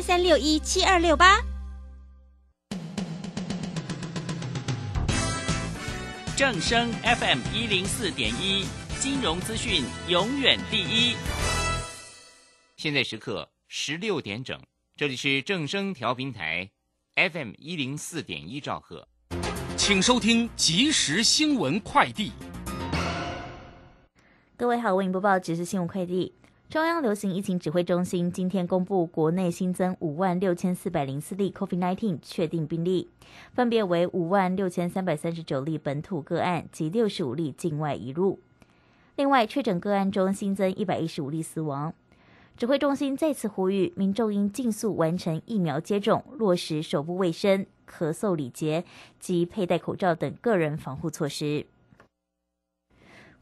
二三六一七二六八。正声 FM 一零四点一，金融资讯永远第一。现在时刻十六点整，这里是正声调频台 FM 一零四点一兆赫，请收听即时新闻快递。各位好，为您播报即时新闻快递。中央流行疫情指挥中心今天公布，国内新增五万六千四百零四例 COVID-19 确定病例，分别为五万六千三百三十九例本土个案及六十五例境外移入。另外，确诊个案中新增一百一十五例死亡。指挥中心再次呼吁民众应尽速完成疫苗接种，落实手部卫生、咳嗽礼节及佩戴口罩等个人防护措施。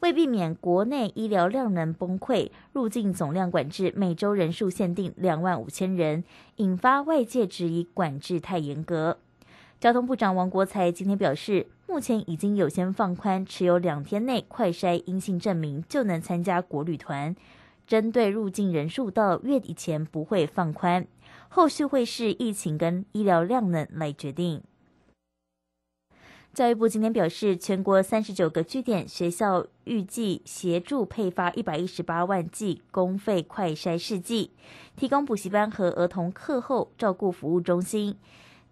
为避免国内医疗量能崩溃，入境总量管制每周人数限定两万五千人，引发外界质疑管制太严格。交通部长王国才今天表示，目前已经有先放宽，持有两天内快筛阴性证明就能参加国旅团。针对入境人数到月底前不会放宽，后续会视疫情跟医疗量能来决定。教育部今天表示，全国三十九个据点学校预计协助配发一百一十八万剂公费快筛试剂，提供补习班和儿童课后照顾服务中心。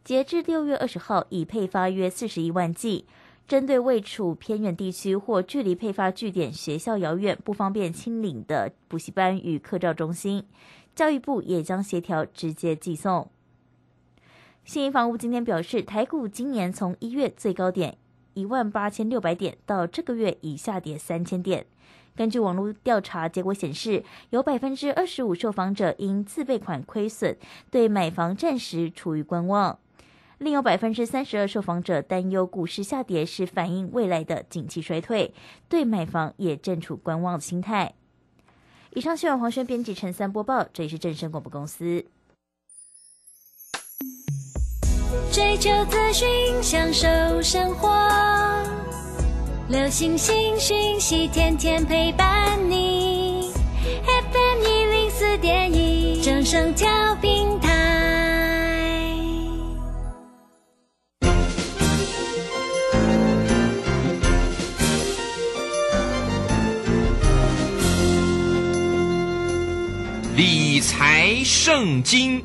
截至六月二十号，已配发约四十一万剂。针对位处偏远地区或距离配发据点学校遥远、不方便亲领的补习班与课照中心，教育部也将协调直接寄送。信义房屋今天表示，台股今年从一月最高点一万八千六百点到这个月已下跌三千点。根据网络调查结果显示，有百分之二十五受访者因自备款亏损，对买房暂时处于观望；另有百分之三十二受访者担忧股市下跌是反映未来的景气衰退，对买房也正处观望的心态。以上新闻黄轩编辑陈三播报，这里是正声广播公司。追求资讯，享受生活。流星星讯息，天天陪伴你。FM 一零四点一，正声调平台。理财圣经。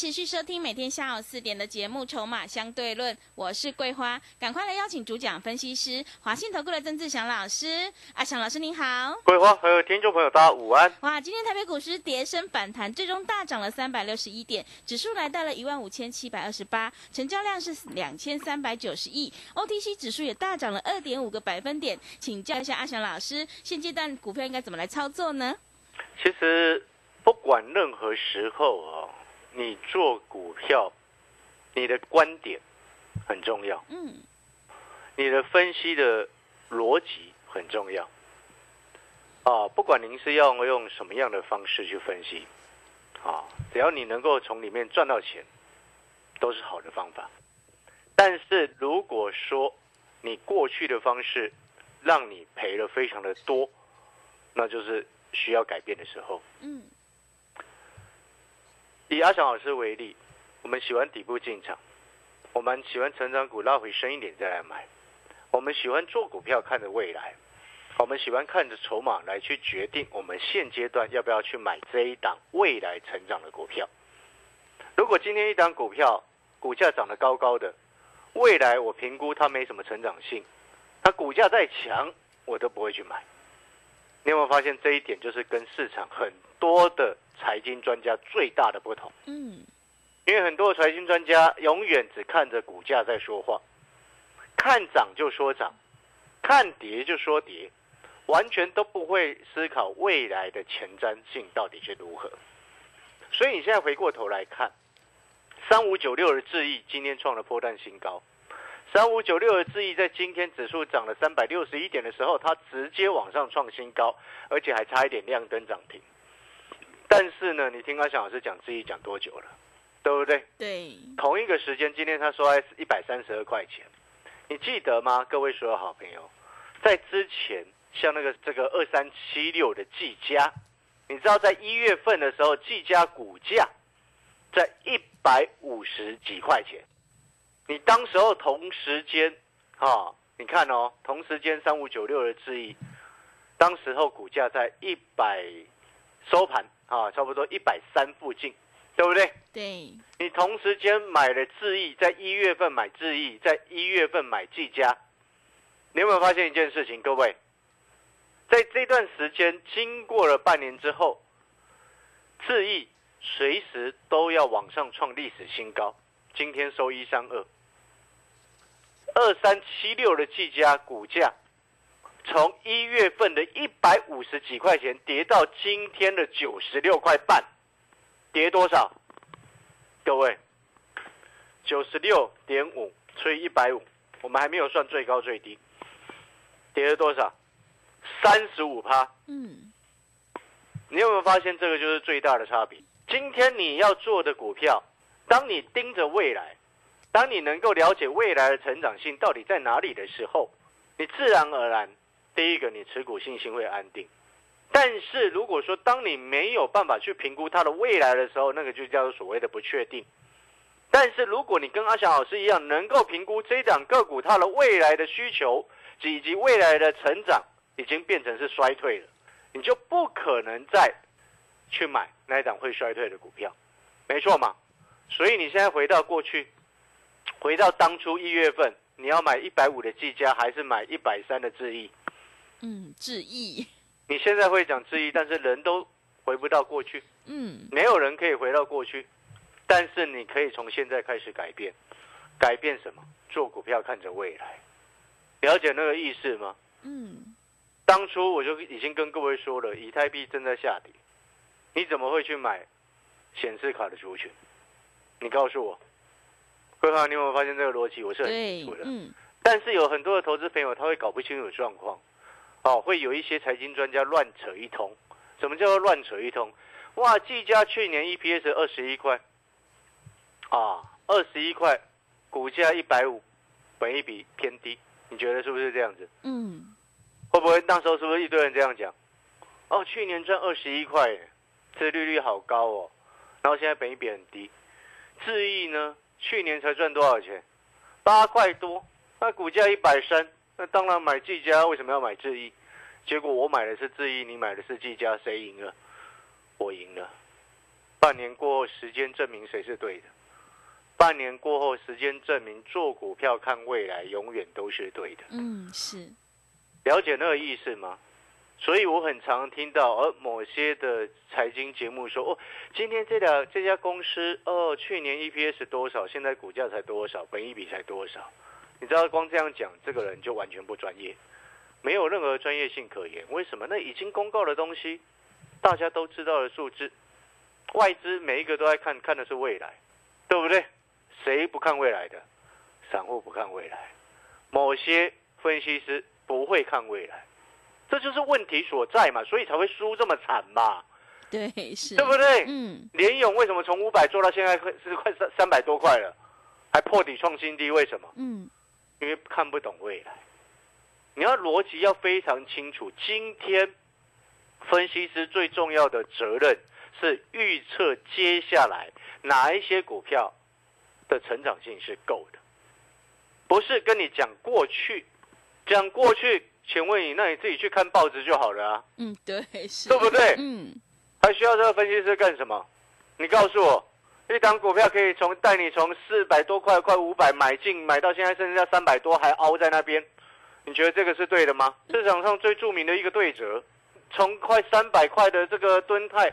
持续收听每天下午四点的节目《筹码相对论》，我是桂花，赶快来邀请主讲分析师华信投顾的曾志祥老师。阿祥老师您好，桂花还有听众朋友大家午安。哇，今天台北股市跌升反弹，最终大涨了三百六十一点，指数来到了一万五千七百二十八，成交量是两千三百九十亿，OTC 指数也大涨了二点五个百分点。请教一下阿祥老师，现阶段股票应该怎么来操作呢？其实不管任何时候哦，你做股票，你的观点很重要，嗯，你的分析的逻辑很重要。啊，不管您是要用什么样的方式去分析，啊，只要你能够从里面赚到钱，都是好的方法。但是如果说你过去的方式让你赔了非常的多，那就是需要改变的时候。嗯，以阿翔老师为例，我们喜欢底部进场，我们喜欢成长股拉回深一点再来买，我们喜欢做股票看着未来，我们喜欢看着筹码来去决定我们现阶段要不要去买这一档未来成长的股票。如果今天一档股票股价涨得高高的，未来我评估它没什么成长性，它股价再强我都不会去买。你有没有发现这一点就是跟市场很多的财经专家最大的不同？嗯，因为很多的财经专家永远只看着股价在说话，看涨就说涨，看跌就说跌，完全都不会思考未来的前瞻性到底是如何。所以你现在回过头来看，三五九六的智毅今天创了破蛋新高，三五九六的智毅在今天指数涨了三百六十一点的时候，它直接往上创新高，而且还差一点亮灯涨停。但是呢，你听阿翔老师讲智毅讲多久了？对不对？对，同一个时间，今天他说是一百三十二块钱，你记得吗？各位所有好朋友，在之前像那个这个二三七六的技嘉，你知道在一月份的时候，技嘉股价在一百五十几块钱，你当时候同时间啊，你看哦，同时间三五九六的智易，当时候股价在一百收盘啊，差不多一百三附近，对不对？对，你同时间买了智毅，在一月份买智毅，在一月份买技嘉，你有没有发现一件事情？各位，在这段时间经过了半年之后，智毅随时都要往上创历史新高。今天收一三二，二三七六的技嘉股价，从一月份的一百五十几块钱跌到今天的九十六块半，跌多少？各位，九十六点五除以一百五，我们还没有算最高最低，跌了多少？三十五趴。嗯，你有没有发现这个就是最大的差别？今天你要做的股票，当你盯着未来，当你能够了解未来的成长性到底在哪里的时候，你自然而然，第一个你持股信心会安定。但是如果说当你没有办法去评估它的未来的时候，那个就叫做所谓的不确定。但是如果你跟阿翔老师一样，能够评估这档个股它的未来的需求以及未来的成长已经变成是衰退了，你就不可能再去买那一档会衰退的股票，没错嘛？所以你现在回到过去，回到当初一月份，你要买一百五的技嘉还是买一百三的智毅？嗯，致意，你现在会讲质疑，但是人都回不到过去，嗯，没有人可以回到过去，但是你可以从现在开始改变，改变什么？做股票看着未来，了解那个意思吗？嗯，当初我就已经跟各位说了，以太币正在下跌，你怎么会去买显示卡的族群？你告诉我，各位，你有没有发现这个逻辑？我是很对清楚，的。嗯，但是有很多的投资朋友他会搞不清楚状况，哦，会有一些财经专家乱扯一通。什么叫做乱扯一通？哇，技嘉去年 EPS 二十一块，啊，二十一块，股价一百五，本益比偏低，你觉得是不是这样子？嗯，会不会那时候是不是一堆人这样讲？哦，去年赚二十一块耶，这利率好高哦，然后现在本益比很低。智毅呢，去年才赚多少钱？八块多，那股价一百三，那当然买技嘉，为什么要买智毅？结果我买的是智毅，你买的是技嘉，谁赢了？我赢了。半年过后，时间证明谁是对的。半年过后，时间证明做股票看未来，永远都是对的。嗯，是，了解那个意思吗？所以我很常听到，而某些的财经节目说，哦，今天这两这家公司，哦，去年 EPS 多少，现在股价才多少，本一比才多少，你知道，光这样讲，这个人就完全不专业，没有任何专业性可言。为什么？那已经公告的东西，大家都知道的数字，外资每一个都在看，看的是未来，对不对？谁不看未来的？散户不看未来，某些分析师不会看未来。这就是问题所在嘛，所以才会输这么惨嘛，对，是，对不对？嗯，联勇为什么从五百做到现在快是快三三百多块了，还破底创新低？为什么？嗯，因为看不懂未来。你要逻辑要非常清楚。今天分析师最重要的责任是预测接下来哪一些股票的成长性是够的，不是跟你讲过去，讲过去，请问你，那你自己去看报纸就好了啊，嗯，对，是，对不对？嗯，还需要这个分析师干什么？你告诉我，一档股票可以从带你从四百多块、快五百买进，买到现在剩下三百多，还凹在那边，你觉得这个是对的吗？市场上最著名的一个对折，从快三百块的这个吨泰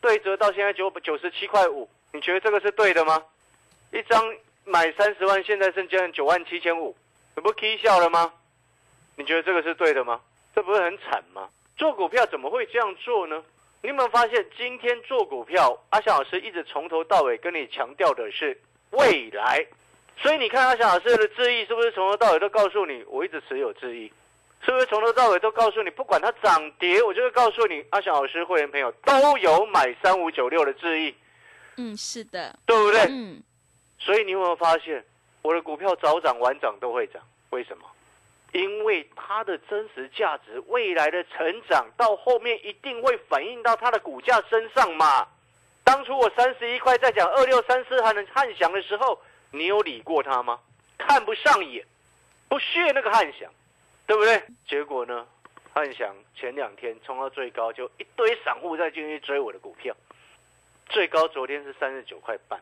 对折到现在九九十七块五，你觉得这个是对的吗？一张买三十万，现在剩下九万七千五，你不 K 笑了吗？你觉得这个是对的吗？这不是很惨吗？做股票怎么会这样做呢？你有没有发现，今天做股票，阿翔老师一直从头到尾跟你强调的是未来。所以你看阿翔老师的智毅是不是从头到尾都告诉你，我一直持有智毅？是不是从头到尾都告诉你，不管它涨跌，我就会告诉你，阿翔老师会员朋友都有买三五九六的智毅，嗯，是的，对不对？嗯，所以你有没有发现，我的股票早涨晚涨都会涨？为什么？因为它的真实价值、未来的成长，到后面一定会反映到它的股价身上嘛。当初我三十一块在讲二六三四还能汉翔的时候，你有理过他吗？看不上眼，不屑那个汉翔，对不对？结果呢，汉翔前两天冲到最高，就一堆散户在进去追我的股票，最高昨天是三十九块半，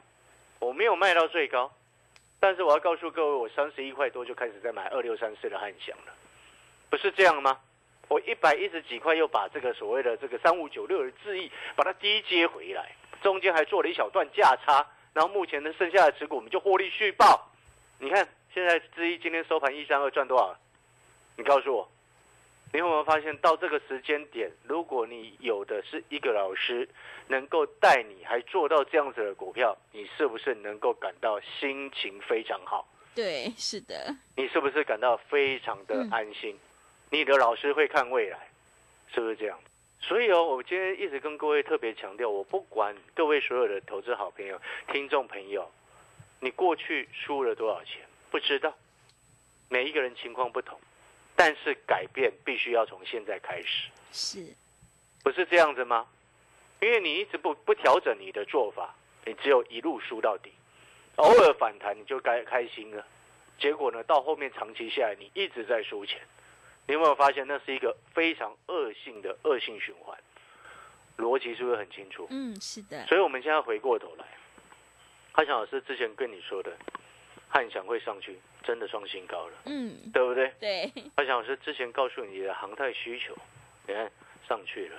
我没有卖到最高。但是我要告诉各位，我三十一块多就开始在买二六三四的汉翔了，不是这样吗？我一百一十几块又把这个所谓的这个三五九六的智易把它低接回来，中间还做了一小段价差，然后目前的剩下的持股我们就获利续报。你看现在之一今天收盘一三二赚多少？你告诉我，你有没有发现到这个时间点，如果你有的是一个老师？能够带你还做到这样子的股票，你是不是能够感到心情非常好？对，是的。你是不是感到非常的安心？你的老师会看未来，是不是这样？所以哦，我今天一直跟各位特别强调，我不管各位所有的投资好朋友、听众朋友，你过去输了多少钱，不知道。每一个人情况不同，但是改变必须要从现在开始。是，不是这样子吗？因为你一直不不调整你的做法，你只有一路输到底，偶尔反弹你就该开心了，结果呢，到后面长期下来你一直在输钱，你有没有发现那是一个非常恶性的恶性循环？逻辑是不是很清楚？嗯，是的。所以我们现在回过头来，汉翔老师之前跟你说的，汉翔会上去，真的创新高了，嗯，对不对？对。汉翔老师之前告诉你的航太需求，你看上去了。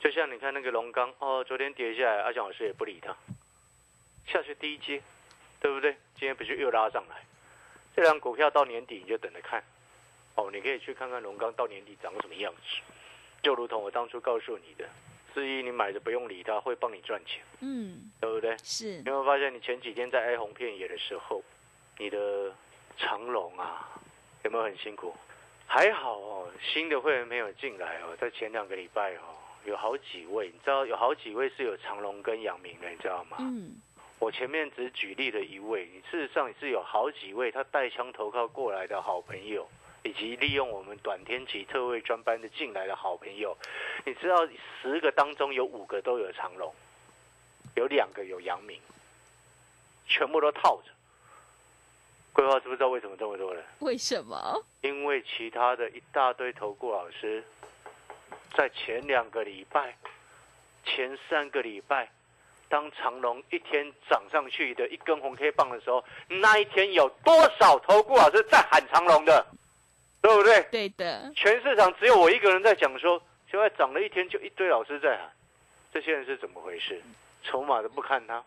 就像你看那个龙钢哦，昨天跌下来，阿翔老师也不理他，下去第一阶，对不对？今天不是又拉上来？这张股票到年底你就等着看，哦，你可以去看看龙钢到年底长什么样子，就如同我当初告诉你的，至于你买的不用理它，会帮你赚钱，嗯，对不对？是。你有没有发现，你前几天在哀鸿遍野的时候，你的长龙啊，有没有很辛苦？还好哦，新的会员没有进来哦，在前两个礼拜哦。有好几位，你知道有好几位是有长龙跟阳明的，你知道吗？嗯。我前面只举例了一位，事实上是有好几位他带枪投靠过来的好朋友，以及利用我们短天期特惠专班的进来的好朋友。你知道十个当中有五个都有长隆，有两个有阳明，全部都套着。规划知不知道为什么这么多人？为什么？因为其他的一大堆投顾老师。在前两个礼拜、前三个礼拜，当长隆一天涨上去的一根红 K 棒的时候，那一天有多少投顾老师在喊长隆的，对不对？对的。全市场只有我一个人在讲说，现在涨了一天就一堆老师在喊，这些人是怎么回事？筹码都不看他。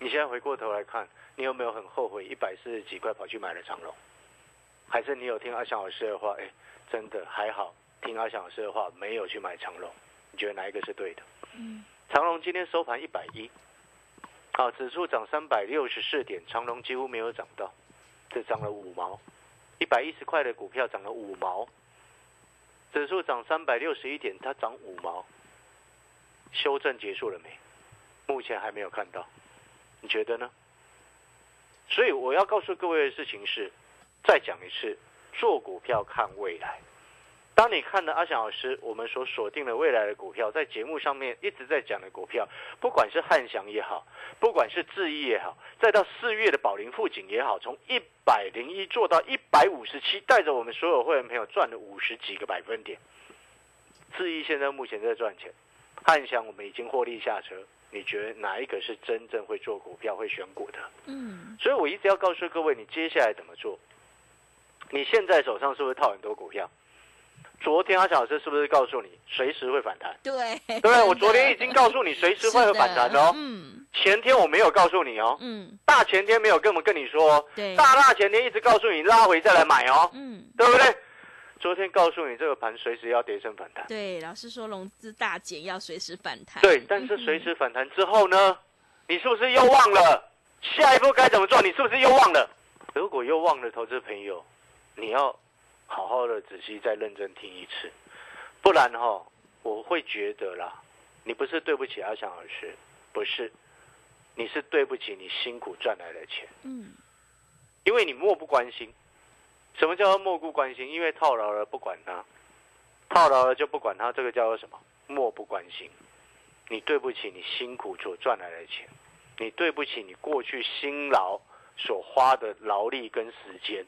你现在回过头来看，你有没有很后悔一百四十几块跑去买了长隆？还是你有听阿翔老师的话？哎，真的还好。听阿翔老师的话，没有去买长隆，你觉得哪一个是对的？嗯，长隆今天收盘一百一，好，指数涨三百六十四点，长隆几乎没有涨到，只涨了五毛，一百一十块的股票涨了五毛，指数涨三百六十一点，它涨五毛，修正结束了没？目前还没有看到，你觉得呢？所以我要告诉各位的事情是，再讲一次，做股票看未来。当你看了阿翔老师我们所锁定的未来的股票，在节目上面一直在讲的股票，不管是汉翔也好，不管是智毅也好，再到四月的宝林富锦也好，从一百零一做到一百五十七，带着我们所有会员朋友赚了五十几个百分点。智毅现在目前在赚钱，汉翔我们已经获利下车。你觉得哪一个是真正会做股票、会选股的？嗯，所以我一直要告诉各位，你接下来怎么做？你现在手上是不是套很多股票？昨天阿小老师是不是告诉你随时会反弹？对，对？我昨天已经告诉你随时会有反弹的哦。嗯前天我没有告诉你哦，嗯，大前天没有跟我们跟你说哦，对，大大前天一直告诉你拉回再来买哦，嗯，对不对？昨天告诉你这个盘随时要跌升反弹，对，老师说融资大减要随时反弹，对，但是随时反弹之后呢，你是不是又忘了下一步该怎么做？你是不是又忘了？如果又忘了，投资朋友，你要好好的仔细再认真听一次，不然哈、我会觉得啦，你不是对不起阿翔老师，不是，你是对不起你辛苦赚来的钱，嗯，因为你漠不关心。什么叫做漠不关心？因为套牢了不管他，套牢了就不管他，这个叫做什么？漠不关心。你对不起你辛苦所赚来的钱，你对不起你过去辛劳所花的劳力跟时间。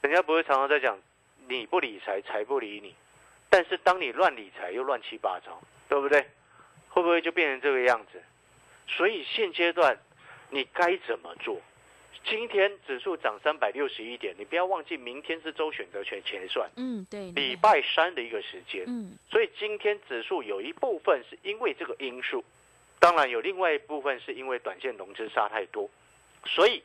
人家不会常常在讲，你不理财，财不理你。但是当你乱理财又乱七八糟，对不对？会不会就变成这个样子？所以现阶段你该怎么做？今天指数涨三百六十一点，你不要忘记，明天是周选择权结算，嗯，对，礼拜三的一个时间。嗯所以今天指数有一部分是因为这个因素，当然有另外一部分是因为短线融资杀太多，所以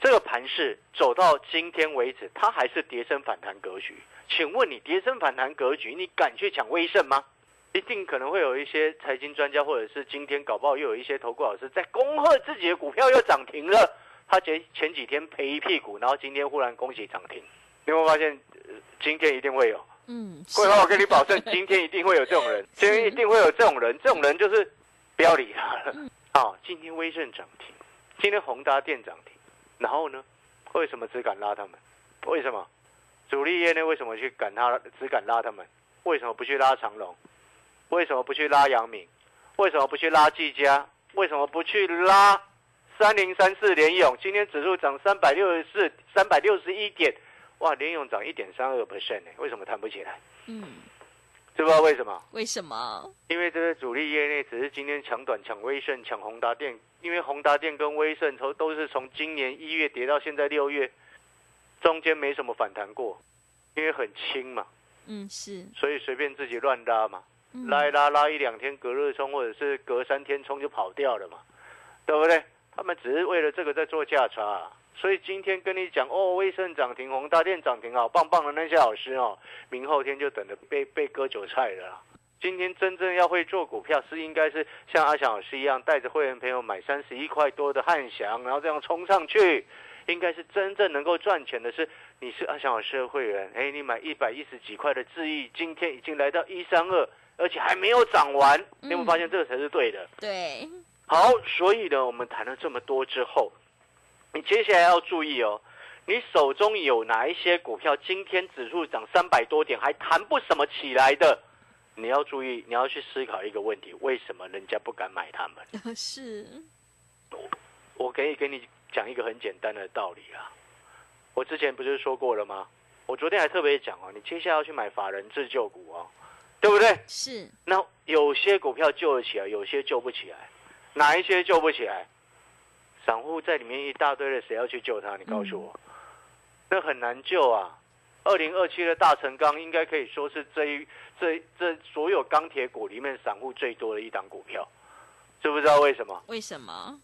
这个盘势走到今天为止，它还是跌升反弹格局。请问你跌升反弹格局，你敢去抢威盛吗？一定可能会有一些财经专家，或者是今天搞不好又有一些投顾老师在恭贺自己的股票又涨停了。他前前几天赔一屁股，然后今天忽然恭喜涨停，你有没有发现？呃今天一定会有。嗯，桂花，我跟你保证，今天一定会有这种人，今天一定会有这种人，这种人就是不要理他了。啊，今天威盛涨停，今天宏达电涨停，然后呢，为什么只敢拉他们？为什么？主力业内为什么去赶他，只敢拉他们？为什么不去拉长隆？为什么不去拉阳明？为什么不去拉技嘉？为什么不去拉三零三四联勇？今天指数涨三百六十四，三百六十一点，哇，联勇涨一点三二 percent 呢，为什么弹不起来？嗯，知不知道为什么？为什么？因为这个主力业内只是今天抢短、抢威盛、抢宏达电，因为宏达电跟威盛从都是从今年一月跌到现在六月，中间没什么反弹过，因为很轻嘛，嗯，是，所以随便自己乱拉嘛，嗯拉一拉拉一两天隔日冲或者是隔三天冲就跑掉了嘛，对不对？他们只是为了这个在做价差、啊，所以今天跟你讲哦，威盛涨停，宏大电涨停，好棒棒的那些老师哦，明后天就等着被被割韭菜了啦。今天真正要会做股票，是应该是像阿翔老师一样，带着会员朋友买三十一块多的汉翔，然后这样冲上去，应该是真正能够赚钱的是，你是阿翔老师的会员，哎，你买一百一十几块的智毅，今天已经来到一三二，而且还没有涨完，你有没有发现这个才是对的？对，好，所以呢，我们谈了这么多之后，你接下来要注意哦，你手中有哪一些股票今天指数涨三百多点还谈不什么起来的？你要注意，你要去思考一个问题：为什么人家不敢买它们？是，我可以跟你讲一个很简单的道理啊。我之前不是说过了吗？我昨天还特别讲哦，你接下来要去买法人自救股哦，对不对？是，那有些股票救得起来，有些救不起来，哪一些救不起来？散户在里面一大堆的，谁要去救他？你告诉我，那很难救啊！二零二七的大成钢应该可以说是这一这这所有钢铁股里面散户最多的一档股票，知不知道为什么？为什么？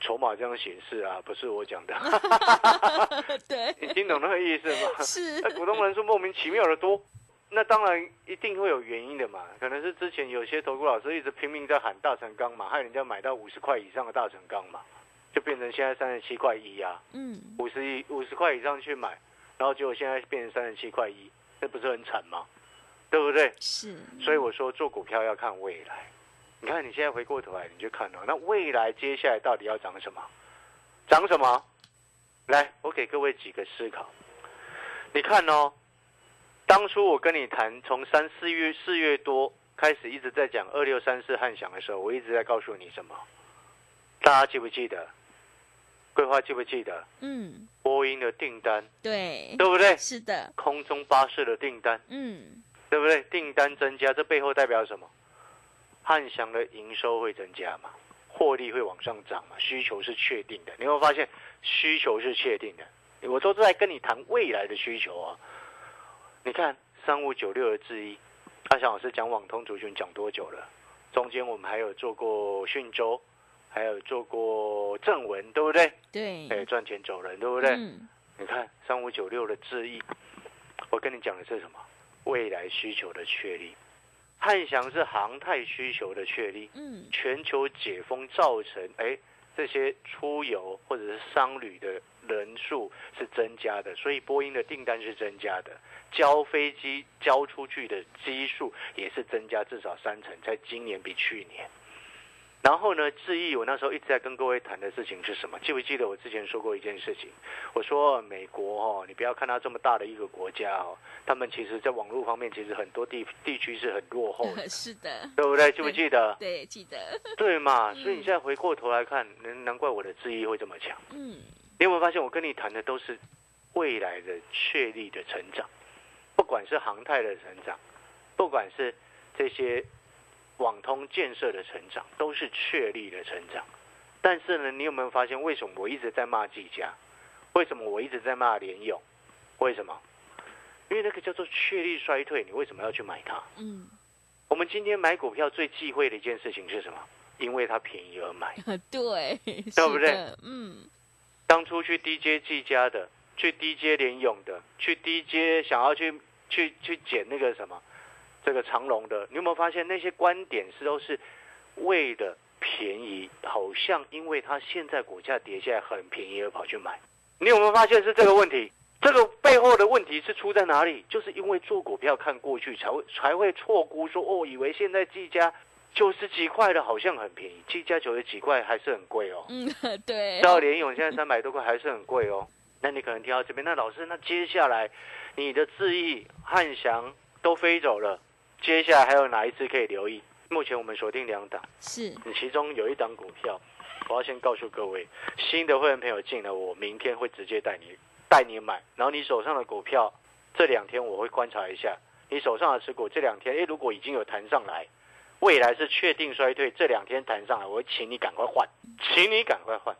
筹码这样显示啊，不是我讲的，对，你听懂那个意思吗？是 那股东人数莫名其妙的多，那当然一定会有原因的嘛。可能是之前有些投顾老师一直拼命在喊大成钢嘛，害人家买到五十块以上的大成钢嘛，就变成现在三十七块一啊，嗯，五十一五十块以上去买，然后结果现在变成三十七块一，那不是很惨吗？对不对？是，所以我说做股票要看未来。你看你现在回过头来，你就看到那未来接下来到底要涨什么？涨什么？来，我给各位几个思考。你看哦，当初我跟你谈，从三四月四月多开始一直在讲二六三四汉翔的时候，我一直在告诉你什么？大家记不记得？桂花记不记得？嗯，波音的订单，对，对不对？是的，空中巴士的订单，嗯，对不对？订单增加，这背后代表什么？汉翔的营收会增加嘛，获利会往上涨嘛，需求是确定的。你会发现需求是确定的，我都在跟你谈未来的需求啊。你看三五九六的智一，汉翔老师讲网通族群讲多久了？中间我们还有做过讯州，还有做过正文，对不对？对，哎，赚钱走人，对不对？嗯，你看三五九六的智易，我跟你讲的是什么？未来需求的确立。汉翔是航太需求的确立，嗯，全球解封造成哎这些出游或者是商旅的人数是增加的，所以波音的订单是增加的，交飞机交出去的基数也是增加至少三成，在今年比去年。然后呢，智毅，我那时候一直在跟各位谈的事情是什么？记不记得我之前说过一件事情？我说美国哦，你不要看它这么大的一个国家哦，他们其实在网络方面其实很多地地区是很落后的，是的，对不对？记不记得？对，记得，对嘛？所以你现在回过头来看，难难怪我的智毅会这么强。嗯，你有没有发现，我跟你谈的都是未来的确立的成长，不管是航太的成长，不管是这些网通建设的成长，都是确立的成长。但是呢，你有没有发现，为什么我一直在骂技嘉？为什么我一直在骂联咏？为什么？因为那个叫做确立衰退，你为什么要去买它？嗯，我们今天买股票最忌讳的一件事情是什么？因为它便宜而买。对，对不对？嗯，当初去 DJ 技嘉的，去 DJ 联咏的，去 DJ 想要去去去捡那个什么，这个长隆的，你有没有发现那些观点是都是为了便宜，好像因为它现在股价跌下来很便宜而跑去买，你有没有发现是这个问题？这个背后的问题是出在哪里？就是因为做股票看过去才会才会错估说哦，以为现在技嘉九十几块的好像很便宜，技嘉九十几块还是很贵哦。嗯，对，到联咏现在三百多块还是很贵哦。那你可能听到这边，那老师，那接下来你的智毅、汉翔都飞走了，接下来还有哪一支可以留意？目前我们锁定两档，是，你其中有一档股票，我要先告诉各位，新的会员朋友进来，我明天会直接带你带你买，然后你手上的股票这两天我会观察一下，你手上的持股这两天，诶，如果已经有弹上来，未来是确定衰退，这两天弹上来，我会请你赶快换，请你赶快换。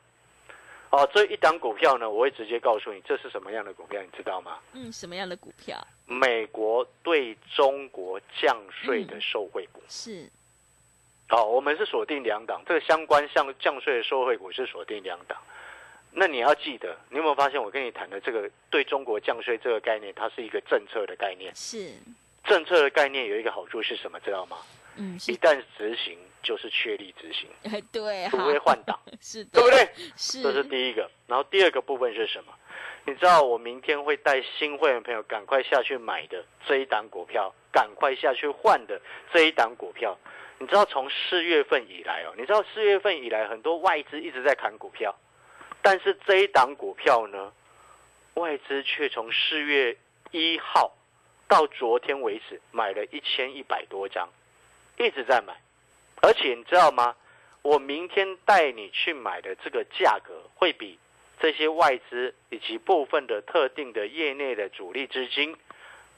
哦，这一档股票呢，我会直接告诉你这是什么样的股票，你知道吗？嗯，什么样的股票？美国对中国降税的受惠股。是，好，我们是锁定两档，这个相关像降税的受惠股是锁定两档。那你要记得，你有没有发现我跟你谈的这个对中国降税这个概念，它是一个政策的概念。是，政策的概念有一个好处是什么？知道吗？嗯，一，旦执行，就是确立执行，哎，对，不哈会换挡，是的，对不对？是，这是第一个。然后第二个部分是什么？你知道我明天会带新会员朋友赶快下去买的这一档股票，赶快下去换的这一档股票。你知道从四月份以来哦，你知道四月份以来很多外资一直在砍股票，但是这一档股票呢，外资却从四月一号到昨天为止买了一千一百多张，一直在买，而且你知道吗？我明天带你去买的这个价格会比这些外资以及部分的特定的业内的主力资金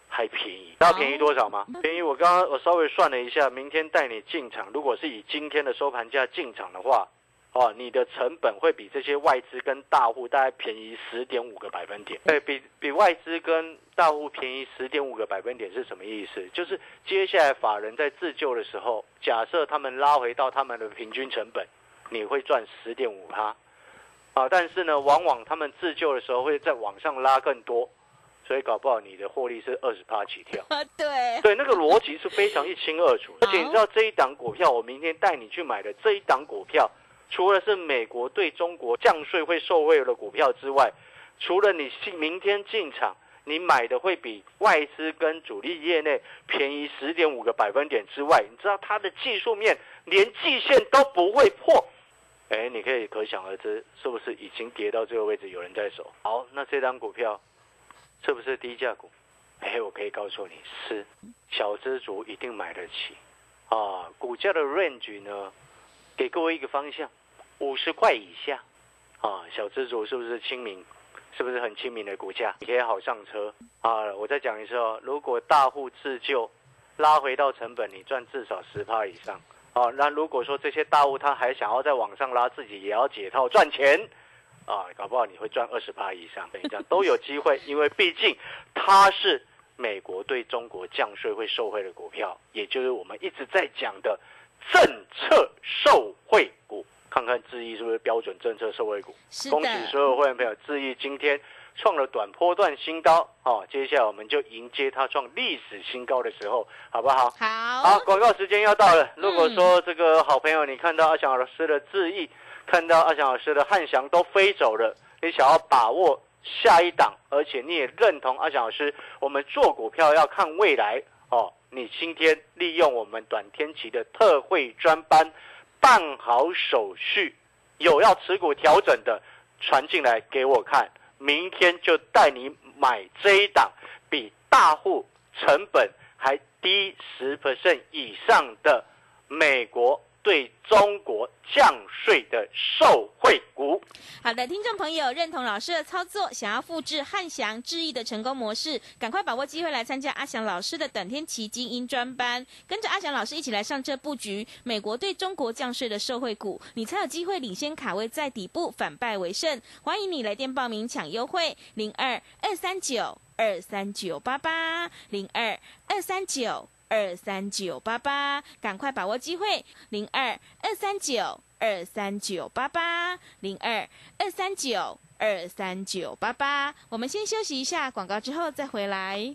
还便宜。知道便宜多少吗？便宜我刚刚我稍微算了一下，明天带你进场，如果是以今天的收盘价进场的话，哦，你的成本会比这些外资跟大户大概便宜十点五个百分点。对比比外资跟大户便宜十点五个百分点是什么意思？就是接下来法人在自救的时候，假设他们拉回到他们的平均成本，你会赚十点五趴。啊，但是呢，往往他们自救的时候会在往上拉更多，所以搞不好你的获利是二十趴起跳。啊，对，对，那个逻辑是非常一清二楚。而且你知道这一档股票，我明天带你去买的这一档股票，除了是美国对中国降税会受惠的股票之外，除了你进明天进场，你买的会比外资跟主力业内便宜十点五个百分点之外，你知道它的技术面连季线都不会破。哎，你可以可想而知，是不是已经跌到这个位置，有人在守？好，那这张股票是不是低价股？哎，我可以告诉你是小资族一定买得起啊。股价的 range 呢，给各位一个方向，五十块以下啊，小资族是不是亲民？是不是很亲民的股价？你可以好上车啊！我再讲一次哦，如果大户自救，拉回到成本，你赚至少十趴以上啊。那如果说这些大户他还想要再往上拉，自己也要解套赚钱啊，搞不好你会赚二十八以上，等一下都有机会，因为毕竟它是美国对中国降税会受惠的股票，也就是我们一直在讲的政策受惠股。看看智毅是不是标准政策受惠股？恭喜所有会员朋友，智毅今天创了短波段新高，哦，接下来我们就迎接它创历史新高的时候，好不好？好。好，广告时间要到了。如果说这个好朋友，你看到阿翔老师的智毅，看到阿翔老师的汉翔都飞走了，你想要把握下一档，而且你也认同阿翔老师，我们做股票要看未来哦。你今天利用我们短天期的特惠专班。办好手续，有要持股调整的，传进来给我看，明天就带你买这一档比大户成本还低十 percent 以上的美国。对中国降税的受惠股，好的，听众朋友认同老师的操作，想要复制汉翔智毅的成功模式，赶快把握机会来参加阿翔老师的短天奇精英专班，跟着阿翔老师一起来上车布局美国对中国降税的受惠股，你才有机会领先卡位在底部，反败为胜。欢迎你来电报名抢优惠，零二二三九二三九八八零二二三九。二三九八八，赶快把握机会！零二二三九二三九八八，零二二三九二三九八八。我们先休息一下广告，之后再回来。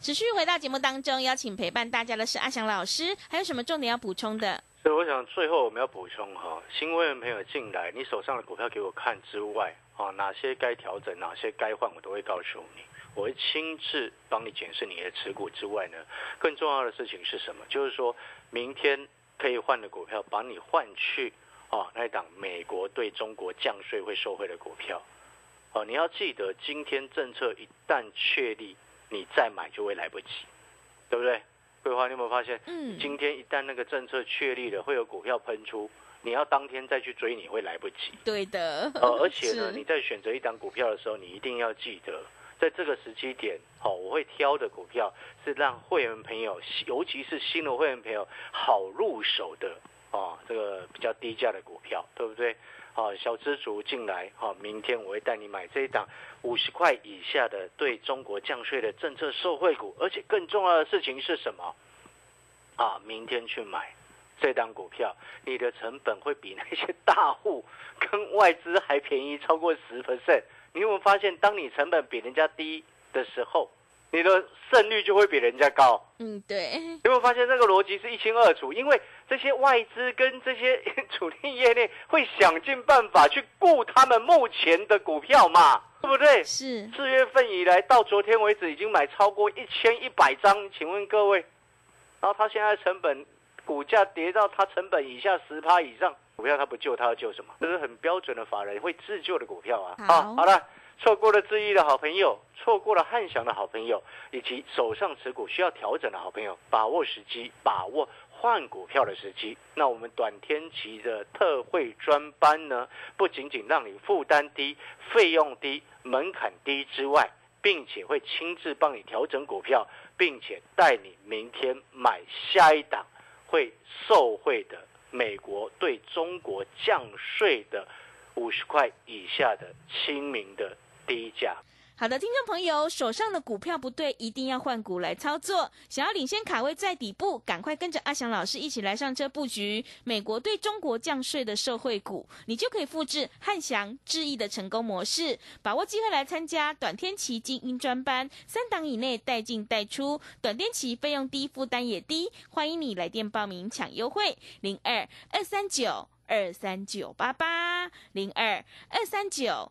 持续回到节目当中，邀请陪伴大家的是阿翔老师，还有什么重点要补充的？所以我想最后我们要补充哈，新会员朋友进来，你手上的股票给我看之外。啊，哪些该调整，哪些该换，我都会告诉你。我会亲自帮你检视你的持股之外呢，更重要的事情是什么？就是说明天可以换的股票，把你换去啊那一档美国对中国降税会受惠的股票。哦，你要记得，今天政策一旦确立，你再买就会来不及，对不对？桂花，你有没有发现？嗯。今天一旦那个政策确立了，会有股票喷出。你要当天再去追，你会来不及。对的。呃，而且呢，你在选择一档股票的时候，你一定要记得，在这个时期点，好，我会挑的股票是让会员朋友，尤其是新的会员朋友好入手的啊，这个比较低价的股票，对不对？好，小资族进来，好，明天我会带你买这一档五十块以下的对中国降税的政策受惠股，而且更重要的事情是什么？啊，明天去买。这档股票，你的成本会比那些大户跟外资还便宜超过十 percent。你有没有发现，当你成本比人家低的时候，你的胜率就会比人家高？嗯，对。有没有发现这个逻辑是一清二楚？因为这些外资跟这些 主力业内会想尽办法去顾他们目前的股票嘛，对不对？是。四月份以来到昨天为止，已经买超过一千一百张，请问各位，然后他现在成本？股价跌到它成本以下十趴以上，股票它不救，它要救什么？这是很标准的法人会自救的股票啊！好，好了，错过了智毅的好朋友，错过了汉翔的好朋友，以及手上持股需要调整的好朋友，把握时机，把握换股票的时机。那我们短天期的特惠专班呢，不仅仅让你负担低、费用低、门槛低之外，并且会亲自帮你调整股票，并且带你明天买下一档。会受惠的美国对中国降税的五十块以下的亲民的低价。好的，听众朋友，手上的股票不对，一定要换股来操作。想要领先卡位在底部，赶快跟着阿翔老师一起来上车布局美国对中国降税的受惠股，你就可以复制汉翔、智毅的成功模式，把握机会来参加短天期精英专班，三档以内带进带出，短天期费用低，负担也低，欢迎你来电报名抢优惠，零二二三九二三九八八零二二三九。